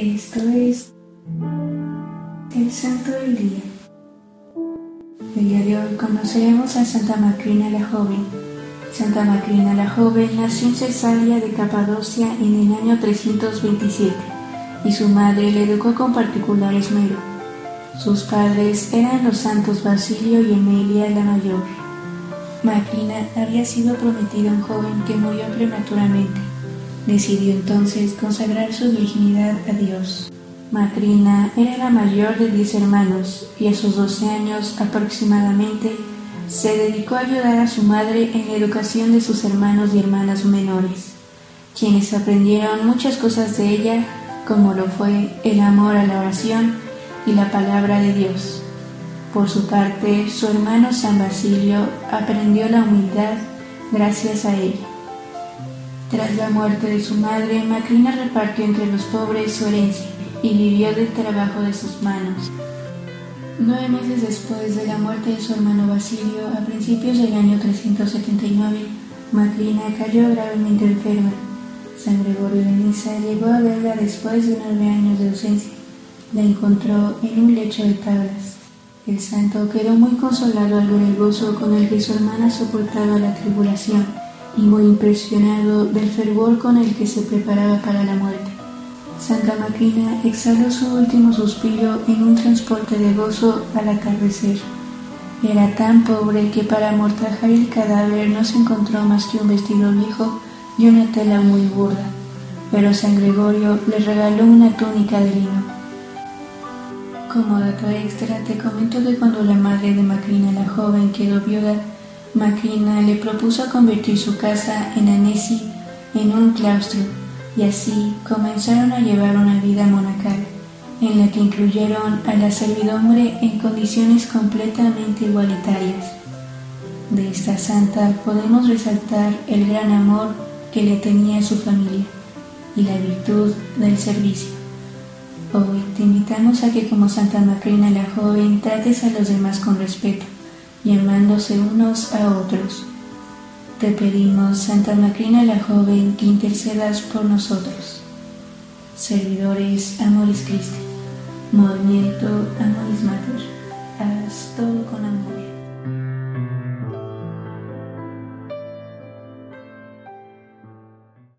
Esto es el Santo del Día. El día de hoy conoceremos a Santa Macrina la Joven. Santa Macrina la Joven nació en Cesárea de Capadocia en el año 327 y su madre le educó con particular esmero. Sus padres eran los santos Basilio y Emilia la Mayor. Macrina había sido prometida a un joven que murió prematuramente Decidió entonces consagrar su virginidad a Dios. Macrina era la mayor de diez hermanos y a sus doce años aproximadamente se dedicó a ayudar a su madre en la educación de sus hermanos y hermanas menores, quienes aprendieron muchas cosas de ella, como lo fue el amor a la oración y la palabra de Dios. Por su parte, su hermano San Basilio aprendió la humildad gracias a ella. Tras la muerte de su madre, Macrina repartió entre los pobres su herencia y vivió del trabajo de sus manos. Nueve meses después de la muerte de su hermano Basilio, a principios del año 379, Macrina cayó gravemente enferma. San Gregorio de Niza llegó a verla después de nueve años de ausencia. La encontró en un lecho de tablas. El santo quedó muy consolado al ver el gozo con el que su hermana soportaba la tribulación muy impresionado del fervor con el que se preparaba para la muerte. Santa Macrina exhaló su último suspiro en un transporte de gozo al atardecer. Era tan pobre que para amortajar el cadáver no se encontró más que un vestido viejo y una tela muy burda, pero San Gregorio le regaló una túnica de lino. Como dato extra te comento que cuando la madre de Macrina la joven quedó viuda, Macrina le propuso convertir su casa en Annecy en un claustro y así comenzaron a llevar una vida monacal en la que incluyeron a la servidumbre en condiciones completamente igualitarias. De esta santa podemos resaltar el gran amor que le tenía su familia y la virtud del servicio. Hoy te invitamos a que como Santa Macrina la joven trates a los demás con respeto y amándose unos a otros. Te pedimos, Santa Macrina la Joven, que intercedas por nosotros. Servidores Amoris Christi, Movimiento Amoris Mater,